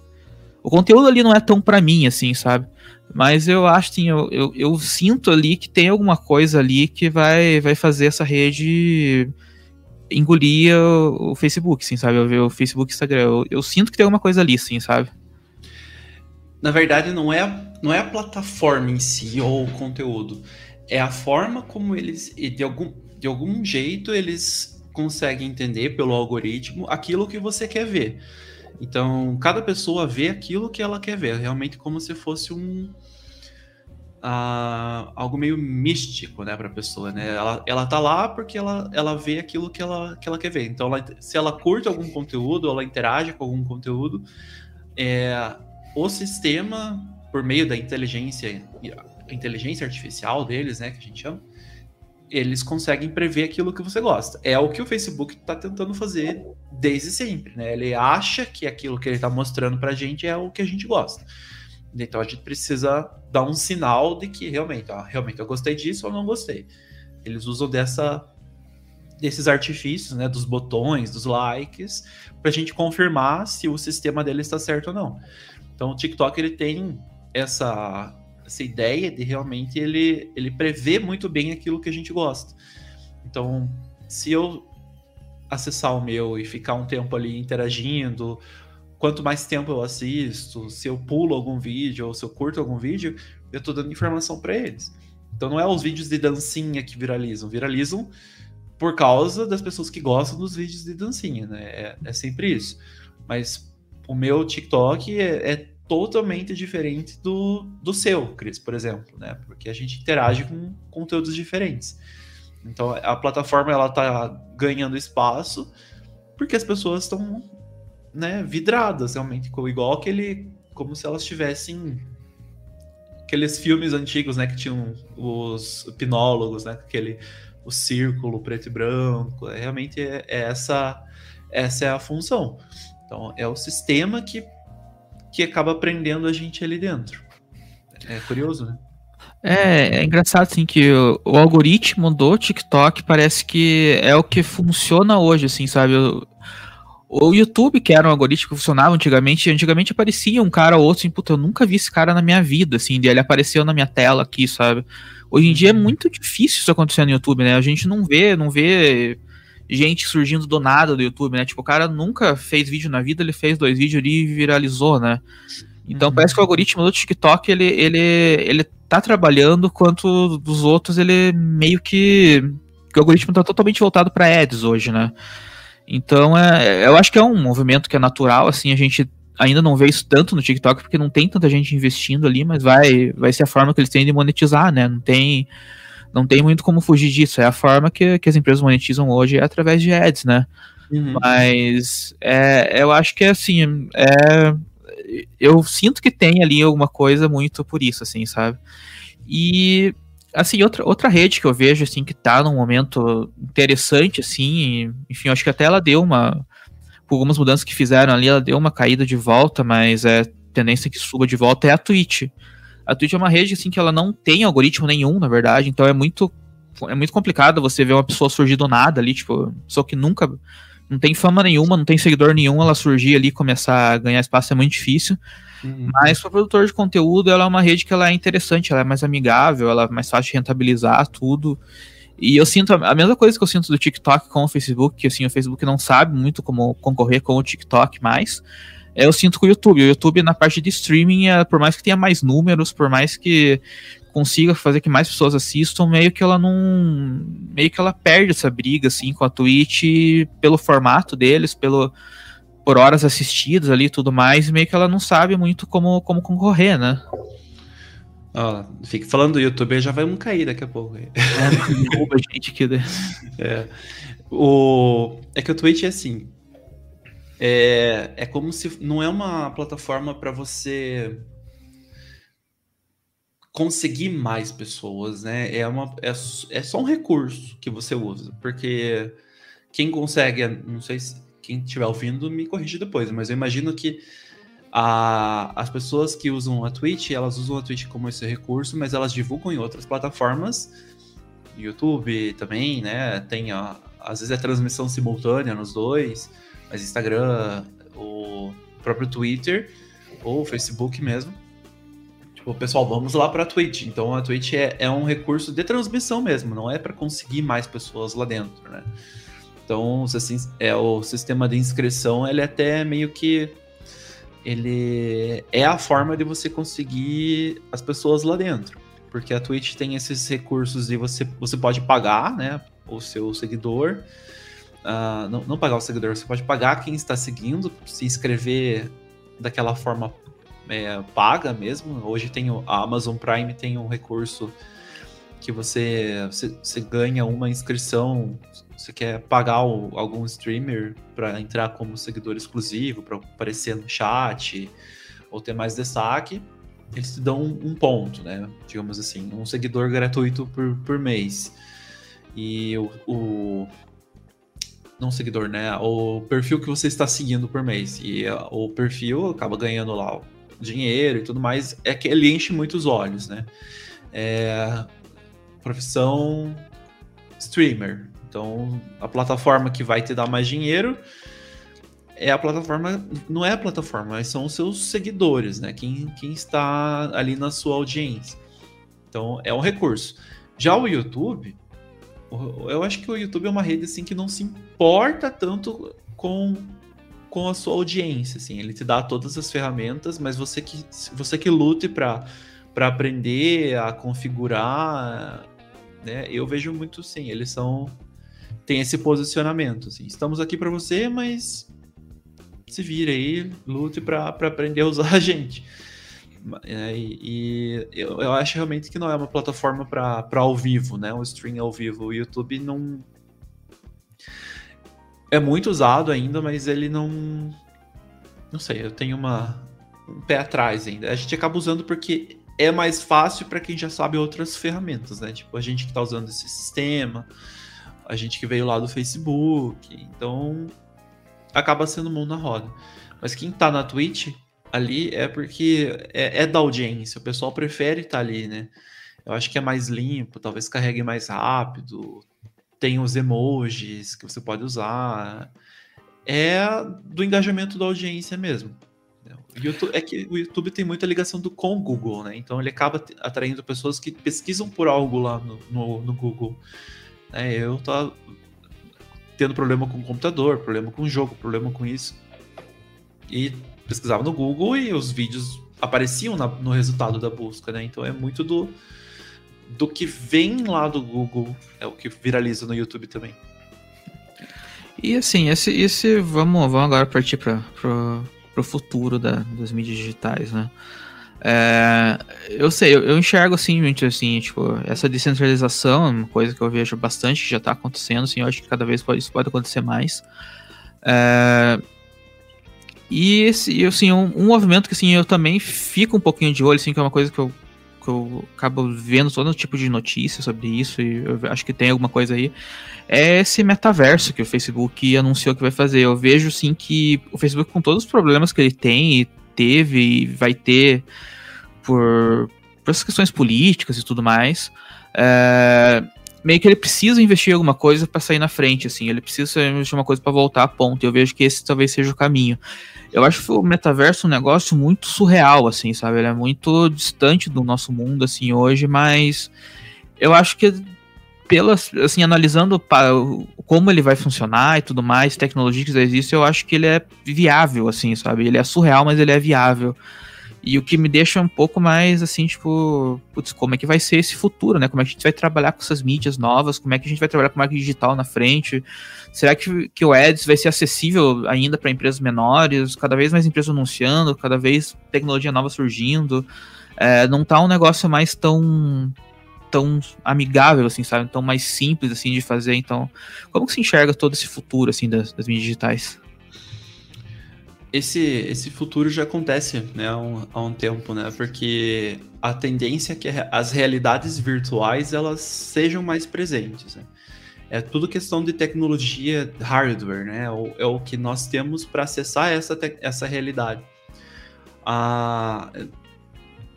O conteúdo ali não é tão para mim, assim, sabe? Mas eu acho, assim, eu, eu, eu, sinto ali que tem alguma coisa ali que vai, vai fazer essa rede engolir o, o Facebook, assim, sabe? Eu ver o Facebook Instagram. Eu, eu sinto que tem alguma coisa ali, assim, sabe? Na verdade, não é, não é a plataforma em si ou o conteúdo. É a forma como eles, de algum, de algum jeito, eles conseguem entender pelo algoritmo aquilo que você quer ver. Então, cada pessoa vê aquilo que ela quer ver, realmente como se fosse um. Uh, algo meio místico, né, para a pessoa, né? Ela, ela tá lá porque ela, ela vê aquilo que ela, que ela quer ver. Então, ela, se ela curte algum conteúdo, ela interage com algum conteúdo, é, o sistema, por meio da inteligência, inteligência artificial deles, né, que a gente chama, eles conseguem prever aquilo que você gosta. É o que o Facebook está tentando fazer desde sempre, né? Ele acha que aquilo que ele está mostrando para a gente é o que a gente gosta. Então a gente precisa dar um sinal de que realmente, ó, realmente eu gostei disso ou não gostei. Eles usam dessa desses artifícios, né, dos botões, dos likes, para a gente confirmar se o sistema dele está certo ou não. Então o TikTok ele tem essa, essa ideia de realmente ele, ele prever muito bem aquilo que a gente gosta. Então, se eu acessar o meu e ficar um tempo ali interagindo, quanto mais tempo eu assisto, se eu pulo algum vídeo ou se eu curto algum vídeo, eu tô dando informação para eles. Então não é os vídeos de dancinha que viralizam, viralizam por causa das pessoas que gostam dos vídeos de dancinha, né? É, é sempre isso. Mas o meu TikTok é, é, totalmente diferente do, do seu, Cris, por exemplo, né? Porque a gente interage com conteúdos diferentes. Então a plataforma ela tá ganhando espaço porque as pessoas estão né, vidradas realmente, igual aquele como se elas tivessem aqueles filmes antigos, né, que tinham os pinólogos, né, aquele o círculo preto e branco, é, realmente é, é essa essa é a função. Então é o sistema que que acaba prendendo a gente ali dentro. É curioso, né? É, é engraçado assim que o, o, algoritmo do TikTok parece que é o que funciona hoje, assim, sabe? O, o YouTube, que era um algoritmo que funcionava antigamente, antigamente aparecia um cara ou outro, assim, puta, eu nunca vi esse cara na minha vida, assim, ele apareceu na minha tela aqui, sabe? Hoje em dia é uhum. muito difícil isso acontecer no YouTube, né? A gente não vê, não vê gente surgindo do nada do YouTube, né? Tipo, o cara nunca fez vídeo na vida, ele fez dois vídeos ali e viralizou, né? Então uhum. parece que o algoritmo do TikTok, ele, ele, ele tá trabalhando, quanto dos outros ele meio que. que o algoritmo tá totalmente voltado para ads hoje, né? Então, é, eu acho que é um movimento que é natural, assim, a gente ainda não vê isso tanto no TikTok, porque não tem tanta gente investindo ali, mas vai, vai ser a forma que eles têm de monetizar, né? Não tem, não tem muito como fugir disso. É a forma que, que as empresas monetizam hoje é através de ads, né? Uhum. Mas é, eu acho que é assim, é, eu sinto que tem ali alguma coisa muito por isso, assim, sabe? E assim, outra, outra rede que eu vejo assim que tá num momento interessante assim, enfim, eu acho que até ela deu uma por algumas mudanças que fizeram ali, ela deu uma caída de volta, mas é tendência que suba de volta é a Twitch. A Twitch é uma rede assim que ela não tem algoritmo nenhum, na verdade, então é muito é muito complicado você ver uma pessoa surgir do nada ali, tipo, pessoa que nunca não tem fama nenhuma, não tem seguidor nenhum, ela surgir ali e começar a ganhar espaço é muito difícil. Uhum. Mas para produtor de conteúdo, ela é uma rede que ela é interessante, ela é mais amigável, ela é mais fácil de rentabilizar tudo. E eu sinto a mesma coisa que eu sinto do TikTok com o Facebook, que assim, o Facebook não sabe muito como concorrer com o TikTok mais. Eu sinto com o YouTube. O YouTube, na parte de streaming, é, por mais que tenha mais números, por mais que consiga fazer que mais pessoas assistam, meio que ela não. meio que ela perde essa briga assim com a Twitch pelo formato deles, pelo por horas assistidas ali e tudo mais, meio que ela não sabe muito como, como concorrer, né? Ó, fica falando do YouTube, já vai um cair daqui a pouco. É, derruba a gente aqui. Né? É. O... é que o Twitch é assim. É, é como se não é uma plataforma para você conseguir mais pessoas, né? É, uma, é, é só um recurso que você usa, porque quem consegue, não sei se quem estiver ouvindo me corrige depois, mas eu imagino que a, as pessoas que usam a Twitch, elas usam a Twitch como esse recurso, mas elas divulgam em outras plataformas, YouTube também, né? Tem a, às vezes é transmissão simultânea nos dois, mas Instagram, o próprio Twitter ou Facebook mesmo. Tipo, pessoal, vamos lá para a Twitch. Então a Twitch é, é um recurso de transmissão mesmo, não é para conseguir mais pessoas lá dentro, né? Então, assim, é o sistema de inscrição, ele até meio que ele é a forma de você conseguir as pessoas lá dentro, porque a Twitch tem esses recursos e você você pode pagar, né, o seu seguidor, uh, não, não pagar o seguidor, você pode pagar quem está seguindo, se inscrever daquela forma é, paga mesmo. Hoje tem o, a Amazon Prime tem um recurso que você, você, você ganha uma inscrição, você quer pagar o, algum streamer para entrar como seguidor exclusivo, para aparecer no chat ou ter mais destaque, eles te dão um, ponto, né? Digamos assim, um seguidor gratuito por, por mês. E o não seguidor, né? O perfil que você está seguindo por mês. E o perfil acaba ganhando lá dinheiro e tudo mais, é que ele enche muitos olhos, né? É, profissão streamer. Então, a plataforma que vai te dar mais dinheiro é a plataforma, não é a plataforma, mas são os seus seguidores, né? Quem, quem está ali na sua audiência. Então, é um recurso. Já o YouTube, eu acho que o YouTube é uma rede assim que não se importa tanto com, com a sua audiência, assim. Ele te dá todas as ferramentas, mas você que você que lute para para aprender a configurar, né? Eu vejo muito sim, eles são tem esse posicionamento, assim. Estamos aqui para você, mas se vira aí, lute para aprender a usar a gente. É, e, eu, eu, acho realmente que não é uma plataforma para ao vivo, né? Um stream ao vivo. O YouTube não. É muito usado ainda, mas ele não. Não sei, eu tenho uma, um pé atrás ainda. A gente acaba usando porque é mais fácil para quem já sabe outras ferramentas, né? Tipo, a gente que está usando esse sistema, a gente que veio lá do Facebook. Então, acaba sendo mão na roda. Mas quem está na Twitch ali é porque é, é, da audiência, o pessoal prefere estar tá ali, né? Eu acho que é mais limpo, talvez carregue mais rápido, tem os emojis que você pode usar. É do engajamento da audiência mesmo. YouTube, é que o YouTube tem muita ligação do, com o Google, né? Então ele acaba atraindo pessoas que pesquisam por algo lá no, no, no Google. É, eu tô tendo problema com o computador, problema com o jogo, problema com isso. E pesquisava no Google e os vídeos apareciam na, no resultado da busca, né? Então é muito do, do que vem lá do Google, é o que viraliza no YouTube também. E assim, esse, esse vamos, vamos agora partir para o futuro da, das mídias digitais, né? É, eu sei, eu, eu, enxergo assim, muito assim, tipo, essa descentralização é uma coisa que eu vejo bastante que já está acontecendo, assim, eu acho que cada vez pode, isso pode acontecer mais. É, e esse, assim, um, um, movimento que assim, eu também fico um pouquinho de olho, assim, que é uma coisa que eu, que eu acabo vendo todo tipo de notícia sobre isso, e eu acho que tem alguma coisa aí, é esse metaverso que o Facebook anunciou que vai fazer. Eu vejo, sim, que o Facebook, com todos os problemas que ele tem e teve e vai ter por, por essas questões políticas e tudo mais, é, meio que ele precisa investir em alguma coisa para sair na frente, assim, ele precisa investir uma coisa para voltar a ponto. Eu vejo que esse talvez seja o caminho. Eu acho que o metaverso é um negócio muito surreal, assim, sabe? Ele é muito distante do nosso mundo, assim, hoje, mas eu acho que pelas, assim, analisando para como ele vai funcionar e tudo mais, tecnologia que já existe, eu acho que ele é viável, assim, sabe? Ele é surreal, mas ele é viável. E o que me deixa um pouco mais assim, tipo, putz, como é que vai ser esse futuro, né? Como é que a gente vai trabalhar com essas mídias novas? Como é que a gente vai trabalhar com marketing digital na frente? Será que, que o Ads vai ser acessível ainda para empresas menores? Cada vez mais empresas anunciando, cada vez tecnologia nova surgindo. É, não tá um negócio mais tão tão amigável, assim, sabe? Tão mais simples, assim, de fazer. Então, como que se enxerga todo esse futuro, assim, das, das mídias digitais? Esse, esse futuro já acontece né, há, um, há um tempo, né? Porque a tendência é que as realidades virtuais elas sejam mais presentes. Né? É tudo questão de tecnologia hardware, né? É o, é o que nós temos para acessar essa, essa realidade. Ah,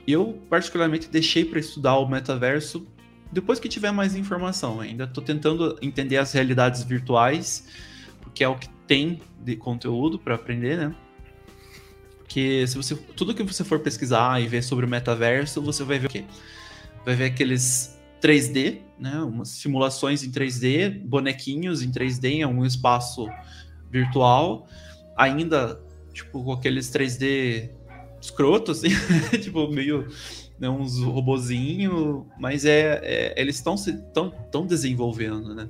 eu, particularmente, deixei para estudar o metaverso depois que tiver mais informação. Ainda estou tentando entender as realidades virtuais, porque é o que tem de conteúdo para aprender, né? Porque se você tudo que você for pesquisar e ver sobre o metaverso, você vai ver o quê? Vai ver aqueles 3D, né? Umas simulações em 3D, bonequinhos em 3D em algum espaço virtual, ainda tipo com aqueles 3D escroto assim, tipo meio né, uns robozinho, mas é, é eles estão se tão, tão desenvolvendo, né?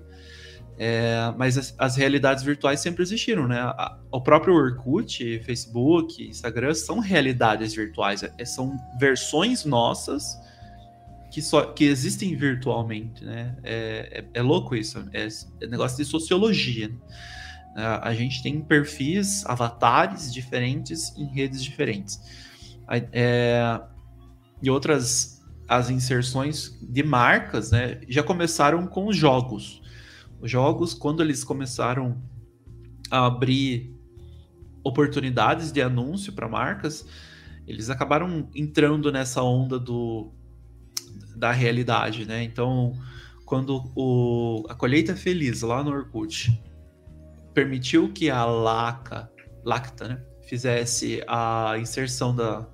É, mas as, as, realidades virtuais sempre existiram, né? A, o próprio Orkut, Facebook, Instagram são realidades virtuais, é, são versões nossas que, só, que existem virtualmente, né? É, é, é louco isso, é, é, negócio de sociologia. Né? A, a gente tem perfis, avatares diferentes em redes diferentes. É, e outras, as inserções de marcas, né? Já começaram com os jogos jogos, quando eles começaram a abrir oportunidades de anúncio para marcas, eles acabaram entrando nessa onda do da realidade, né? Então, quando o, a colheita feliz lá no Orkut permitiu que a Laca, Lacta, né, fizesse a inserção da,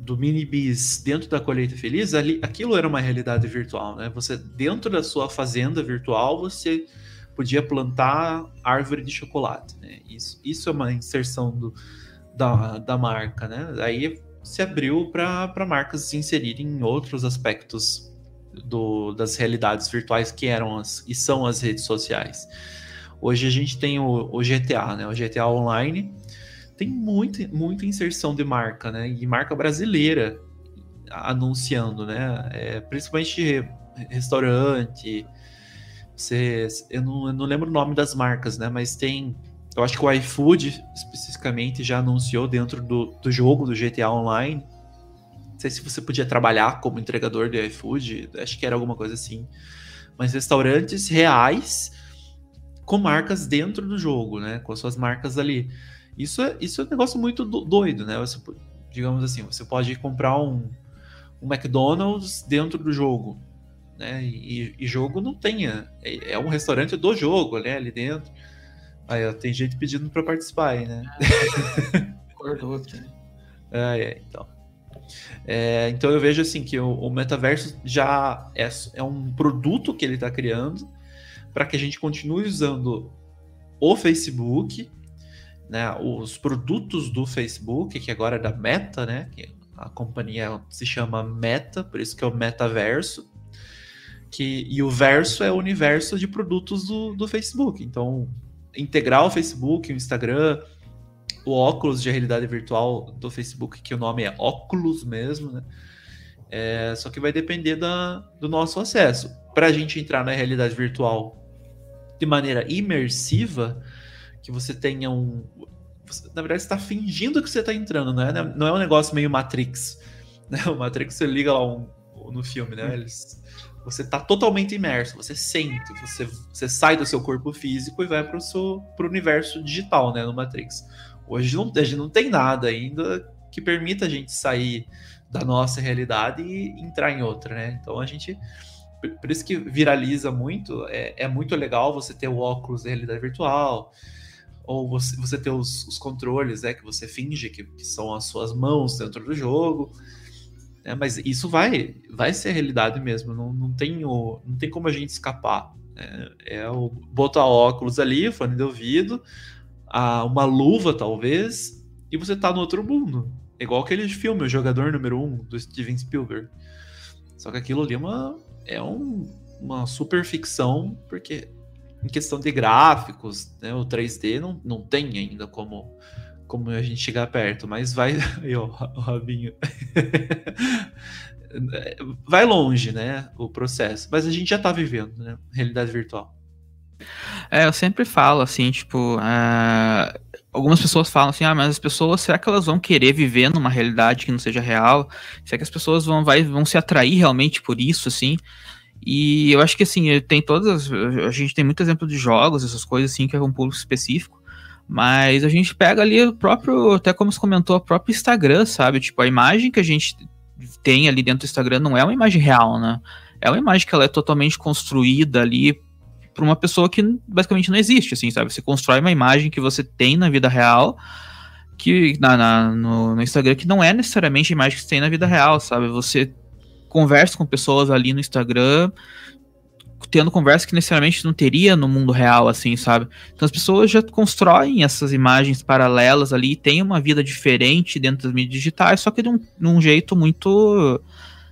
do Minibis dentro da colheita feliz, ali, aquilo era uma realidade virtual, né? Você dentro da sua fazenda virtual, você podia plantar árvore de chocolate, né? Isso, isso é uma inserção do, da, da marca, né? Aí se abriu para marcas se inserirem em outros aspectos do, das realidades virtuais que eram as, e são as redes sociais. Hoje a gente tem o, o GTA, né? O GTA Online tem muita, muita inserção de marca, né? E marca brasileira anunciando, né? É, principalmente restaurante. Você, eu, não, eu não lembro o nome das marcas, né? Mas tem. Eu acho que o iFood, especificamente, já anunciou dentro do, do jogo do GTA Online. Não sei se você podia trabalhar como entregador de iFood, acho que era alguma coisa assim. Mas restaurantes reais com marcas dentro do jogo, né? Com as suas marcas ali. Isso é, isso é um negócio muito doido, né? Você, digamos assim, você pode comprar um, um McDonald's dentro do jogo, né? E, e jogo não tenha. É, é, um restaurante do jogo, né? Ali dentro. Aí ó, tem gente pedindo para participar aí, né? Acordou aqui. É, é, então. É, então eu vejo assim que o, o metaverso já é, é um produto que ele está criando para que a gente continue usando o Facebook, né, os produtos do Facebook, que agora é da Meta, né, que a companhia se chama Meta, por isso que é o metaverso, que, e o verso é o universo de produtos do, do Facebook. Então, integrar o Facebook, o Instagram, o óculos de realidade virtual do Facebook, que o nome é óculos mesmo, né? É, só que vai depender da, do nosso acesso. Para a gente entrar na realidade virtual de maneira imersiva, que você tenha um. Você, na verdade, está fingindo que você está entrando, né? Não é um negócio meio Matrix. Né? O Matrix você liga lá um, no filme, né? Eles, você está totalmente imerso, você sente, você, você sai do seu corpo físico e vai para o universo digital, né? No Matrix. Hoje não, a gente não tem nada ainda que permita a gente sair da nossa realidade e entrar em outra, né? Então a gente por isso que viraliza muito. É, é, muito legal você ter o óculos de realidade virtual, ou você, você ter os, os controles, né, que você finge que, que, são as suas mãos dentro do jogo. É, mas isso vai, vai ser realidade mesmo. Não, não, tem, o, não tem como a gente escapar. É, é o botar óculos ali, fone de ouvido, a, uma luva talvez, e você tá no outro mundo. É igual aquele filme, O Jogador Número 1, um, do Steven Spielberg. Só que aquilo ali é uma, é um, uma super ficção, porque em questão de gráficos, né, o 3D não, não tem ainda como, como a gente chegar perto, mas vai. Aí, ó, o Rabinho. vai longe, né? O processo. Mas a gente já tá vivendo, né? Realidade virtual. É, eu sempre falo assim, tipo, uh, algumas pessoas falam assim, ah, mas as pessoas, será que elas vão querer viver numa realidade que não seja real? Será que as pessoas vão, vai, vão se atrair realmente por isso, assim? E eu acho que assim, tem todas. A gente tem muito exemplo de jogos, essas coisas assim, que é um público específico. Mas a gente pega ali o próprio, até como você comentou, o próprio Instagram, sabe? Tipo, a imagem que a gente tem ali dentro do Instagram não é uma imagem real, né? É uma imagem que ela é totalmente construída ali por uma pessoa que basicamente não existe, assim, sabe? Você constrói uma imagem que você tem na vida real, que na, na no, no, Instagram, que não é necessariamente a imagem que você tem na vida real, sabe? Você conversa com pessoas ali no Instagram, tendo conversa que necessariamente não teria no mundo real, assim, sabe? Então as pessoas já constroem essas imagens paralelas ali, tem uma vida diferente dentro das mídias digitais, só que de um, de um jeito muito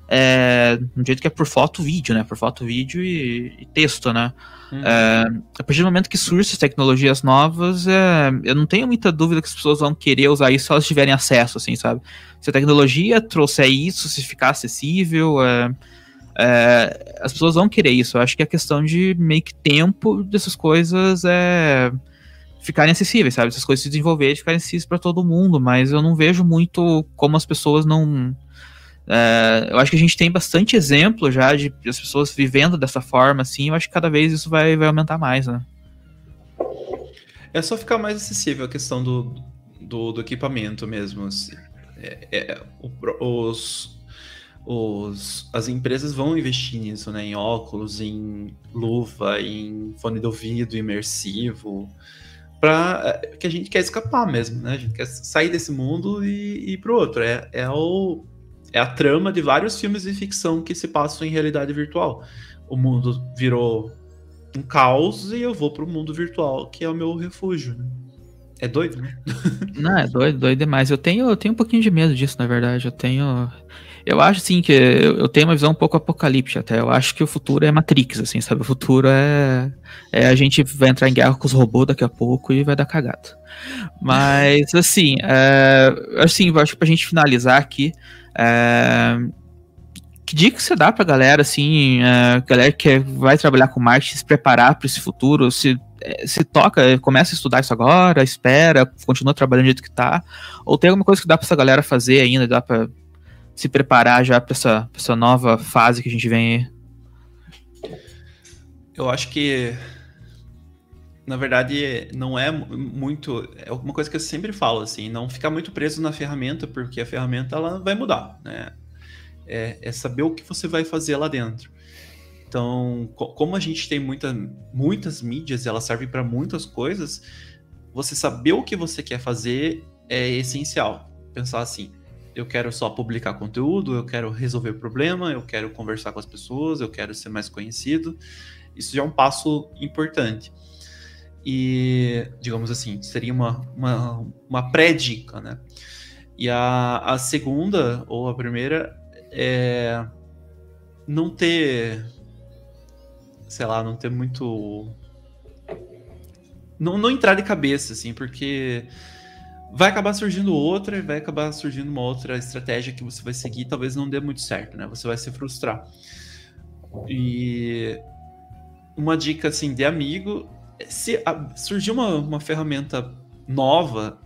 é, um jeito que é por foto, vídeo, né? Por foto, vídeo e, e texto, né? Uhum. É, a partir do momento que surgem tecnologias novas, é, eu não tenho muita dúvida que as pessoas vão querer usar isso se elas tiverem acesso, assim, sabe? Se a tecnologia trouxer isso, se ficar acessível, é, é, as pessoas vão querer isso. Eu acho que é questão de meio que tempo dessas coisas é, ficarem acessíveis, sabe? Essas coisas se desenvolverem, ficarem acessíveis para todo mundo, mas eu não vejo muito como as pessoas não é, eu acho que a gente tem bastante exemplo já de as pessoas vivendo dessa forma, assim. Eu acho que cada vez isso vai, vai aumentar mais, né? É só ficar mais acessível a questão do, do, do equipamento mesmo. Assim. É, é, os, os, as empresas vão investir nisso, né? Em óculos, em luva, em fone de ouvido imersivo, para é, que a gente quer escapar mesmo, né? A gente quer sair desse mundo e, e ir para outro. É, é o é a trama de vários filmes de ficção que se passam em realidade virtual. O mundo virou um caos e eu vou pro mundo virtual, que é o meu refúgio, né? É doido, né? Não, é doido, doido demais. Eu tenho, eu tenho um pouquinho de medo disso, na verdade. Eu tenho. Eu acho, assim, que eu tenho uma visão um pouco apocalíptica até. Eu acho que o futuro é Matrix, assim, sabe? O futuro é. É a gente vai entrar em guerra com os robôs daqui a pouco e vai dar cagada. Mas, assim, é, assim, eu acho que pra gente finalizar aqui. É, que dica você dá pra galera, assim, a galera que vai trabalhar com marketing, se preparar para esse futuro, se, eh, se toca, começa a estudar isso agora, espera, continua trabalhando do jeito que tá, ou tem alguma coisa que dá pra essa galera fazer ainda, dá pra se preparar já pra essa, pra essa nova fase que a gente vem aí? Eu acho que, na verdade, não é muito, é uma coisa que eu sempre falo, assim, não ficar muito preso na ferramenta, porque a ferramenta, ela vai mudar, né? é, é saber o que você vai fazer lá dentro. Então, co como a gente tem muita, muitas mídias elas servem para muitas coisas, você saber o que você quer fazer é essencial. Pensar assim, eu quero só publicar conteúdo, eu quero resolver problema, eu quero conversar com as pessoas, eu quero ser mais conhecido. Isso já é um passo importante. E, digamos assim, seria uma, uma, uma pré-dica, né? E a, a segunda, ou a primeira, é, não ter, sei lá, não ter muito, não, não entrar de cabeça, assim, porque vai acabar surgindo outra e vai acabar surgindo uma outra estratégia que você vai seguir talvez não dê muito certo, né? Você vai se frustrar. E uma dica, assim, de amigo, se surgir uma, uma ferramenta nova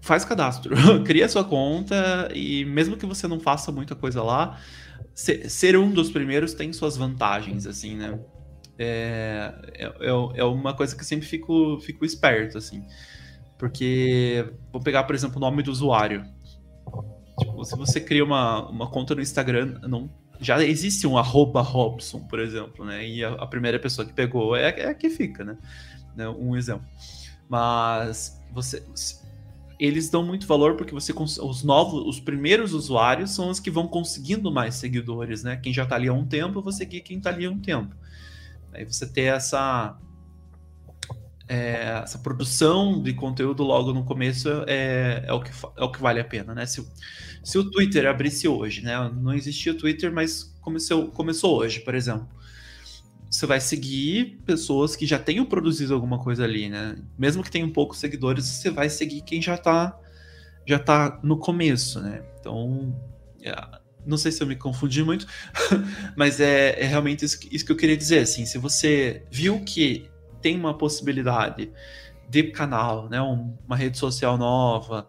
faz cadastro, cria sua conta e mesmo que você não faça muita coisa lá, ser um dos primeiros tem suas vantagens, assim, né? É, é, é, é uma coisa que eu sempre fico, fico esperto, assim. Porque, vou pegar, por exemplo, o nome do usuário. Tipo, se você cria uma, uma conta no Instagram, não, já existe um arroba Robson, por exemplo, né? E a, a primeira pessoa que pegou é, é a que fica, né? né? Um exemplo. Mas você, eles dão muito valor porque você os novos, os primeiros usuários são os que vão conseguindo mais seguidores, né? Quem já está ali há um tempo, você seguir quem está ali há um tempo. Aí você ter essa é, essa produção de conteúdo logo no começo é, é, o, que, é o que vale a pena, né? Se, se o Twitter abrisse hoje, né? Não existia o Twitter, mas começou, começou hoje, por exemplo você vai seguir pessoas que já tenham produzido alguma coisa ali, né? Mesmo que tenham poucos seguidores, você vai seguir quem já tá, já tá no começo, né? Então, é, não sei se eu me confundi muito, mas é, é realmente isso que, isso que eu queria dizer, assim, se você viu que tem uma possibilidade de canal, né, uma rede social nova,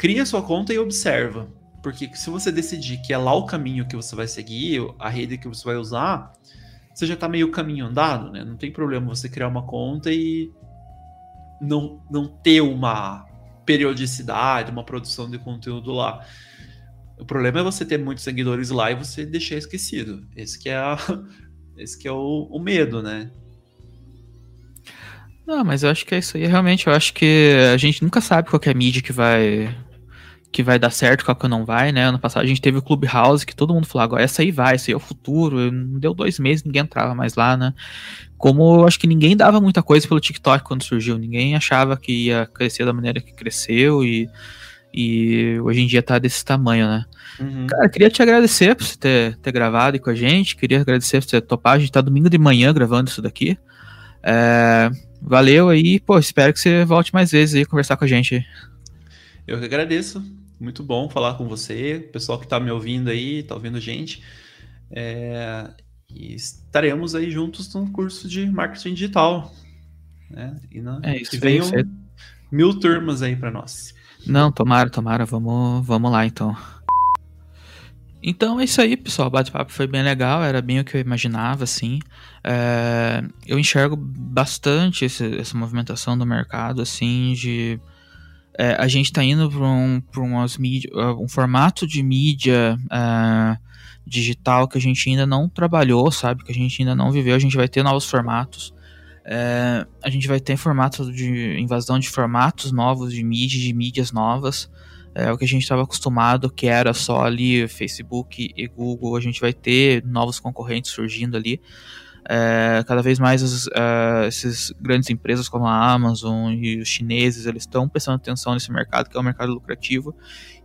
cria sua conta e observa, porque se você decidir que é lá o caminho que você vai seguir, a rede que você vai usar, você já está meio caminho andado, né? Não tem problema você criar uma conta e não, não ter uma periodicidade, uma produção de conteúdo lá. O problema é você ter muitos seguidores lá e você deixar esquecido. Esse que é, a, esse que é o, o medo, né? Não, mas eu acho que é isso aí. Realmente, eu acho que a gente nunca sabe qual é a mídia que vai que vai dar certo, qual que não vai, né? Ano passado a gente teve o Clubhouse, que todo mundo falou, agora essa aí vai, essa aí é o futuro. Não deu dois meses, ninguém entrava mais lá, né? Como eu acho que ninguém dava muita coisa pelo TikTok quando surgiu, ninguém achava que ia crescer da maneira que cresceu e, e hoje em dia tá desse tamanho, né? Uhum. Cara, queria te agradecer por você ter, ter gravado aí com a gente, queria agradecer por você topar, a gente tá domingo de manhã gravando isso daqui. É, valeu aí, pô, espero que você volte mais vezes aí conversar com a gente. Eu que agradeço muito bom falar com você, pessoal que está me ouvindo aí, está ouvindo gente. É, e estaremos aí juntos no curso de marketing digital. Né? E, na, é isso, e venham é mil turmas aí para nós. Não, tomara, tomara, vamos, vamos lá então. Então é isso aí, pessoal. O bate-papo foi bem legal, era bem o que eu imaginava, assim. É, eu enxergo bastante esse, essa movimentação do mercado, assim, de é, a gente está indo para um, umas mídia, um formato de mídia uh, digital que a gente ainda não trabalhou, sabe? Que a gente ainda não viveu. A gente vai ter novos formatos. É, a gente vai ter formato de invasão de formatos novos de mídia, de mídias novas. É, o que a gente estava acostumado, que era só ali Facebook e Google, a gente vai ter novos concorrentes surgindo ali. É, cada vez mais as, uh, essas grandes empresas como a Amazon e os chineses eles estão prestando atenção nesse mercado que é um mercado lucrativo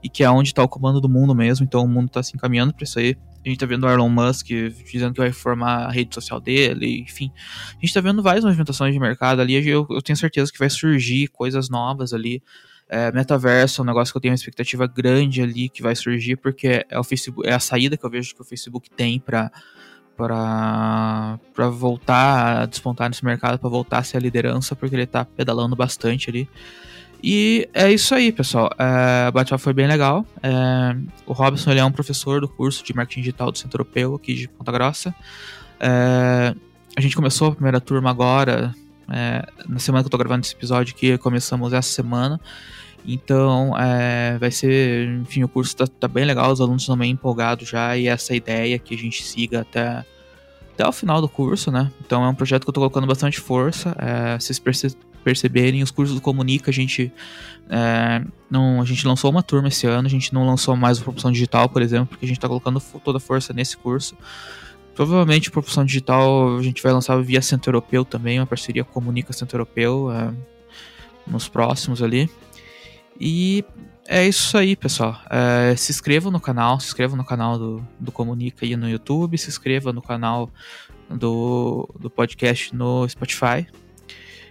e que é onde está o comando do mundo mesmo. Então o mundo está se encaminhando para isso aí. A gente está vendo o Elon Musk dizendo que vai formar a rede social dele enfim. A gente está vendo várias movimentações de mercado ali. Eu, eu tenho certeza que vai surgir coisas novas ali é, metaverso é um negócio que eu tenho uma expectativa grande ali que vai surgir porque é o Facebook é a saída que eu vejo que o Facebook tem para para voltar a despontar nesse mercado, para voltar a ser a liderança, porque ele está pedalando bastante ali. E é isso aí, pessoal. É, bate foi bem legal. É, o Robson ele é um professor do curso de marketing digital do Centro Europeu aqui de Ponta Grossa. É, a gente começou a primeira turma agora, é, na semana que eu tô gravando esse episódio aqui, começamos essa semana. Então, é, vai ser, enfim, o curso tá, tá, bem legal, os alunos estão bem empolgados já, e essa ideia que a gente siga até, até o final do curso, né? Então é um projeto que eu tô colocando bastante força. É, vocês perce perceberem, os cursos do Comunica, a gente, é, não, a gente lançou uma turma esse ano, a gente não lançou mais o Propulsão Digital, por exemplo, porque a gente tá colocando toda a força nesse curso. Provavelmente Propulsão Digital a gente vai lançar via Centro Europeu também, uma parceria Comunica Centro Europeu, é, nos próximos ali. E é isso aí, pessoal. É, se inscrevam no canal, se inscrevam no canal do, do Comunica aí no YouTube, se inscreva no canal do, do podcast no Spotify.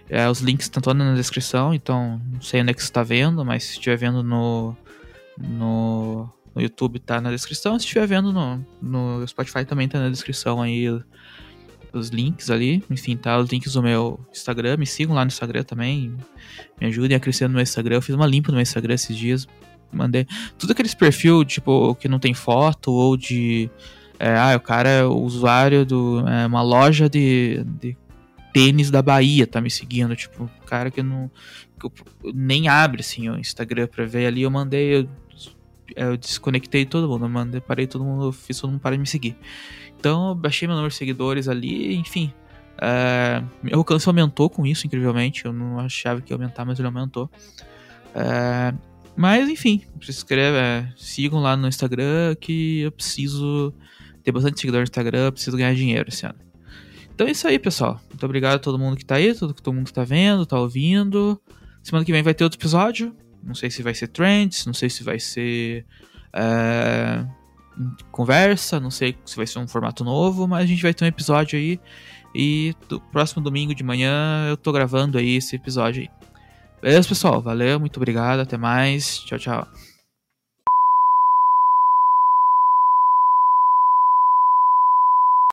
É, os links estão todos na descrição, então não sei onde é que você está vendo, mas se estiver vendo no, no, no YouTube tá na descrição, se estiver vendo no, no Spotify também tá na descrição aí os links ali, enfim, tá os links do meu Instagram, me sigam lá no Instagram também, me ajudem a crescer no meu Instagram. Eu fiz uma limpa no meu Instagram esses dias, mandei tudo aqueles perfil, tipo, que não tem foto ou de é, ah, o cara é o usuário do é, uma loja de, de tênis da Bahia tá me seguindo, tipo, cara que não que nem abre assim o Instagram para ver ali, eu mandei eu, eu desconectei todo mundo, eu mandei, parei todo mundo, fiz todo mundo para de me seguir. Então, eu baixei meu número de seguidores ali, enfim. É, meu alcance aumentou com isso, incrivelmente. Eu não achava que ia aumentar, mas ele aumentou. É, mas, enfim, se inscreve, é, sigam lá no Instagram que eu preciso ter bastante seguidor no Instagram, preciso ganhar dinheiro esse ano. Então é isso aí, pessoal. Muito obrigado a todo mundo que tá aí, todo, todo mundo que tá vendo, tá ouvindo. Semana que vem vai ter outro episódio. Não sei se vai ser Trends, não sei se vai ser. É, conversa, não sei se vai ser um formato novo, mas a gente vai ter um episódio aí. E do próximo domingo de manhã eu tô gravando aí esse episódio aí. Beleza, pessoal? Valeu, muito obrigado, até mais. Tchau, tchau.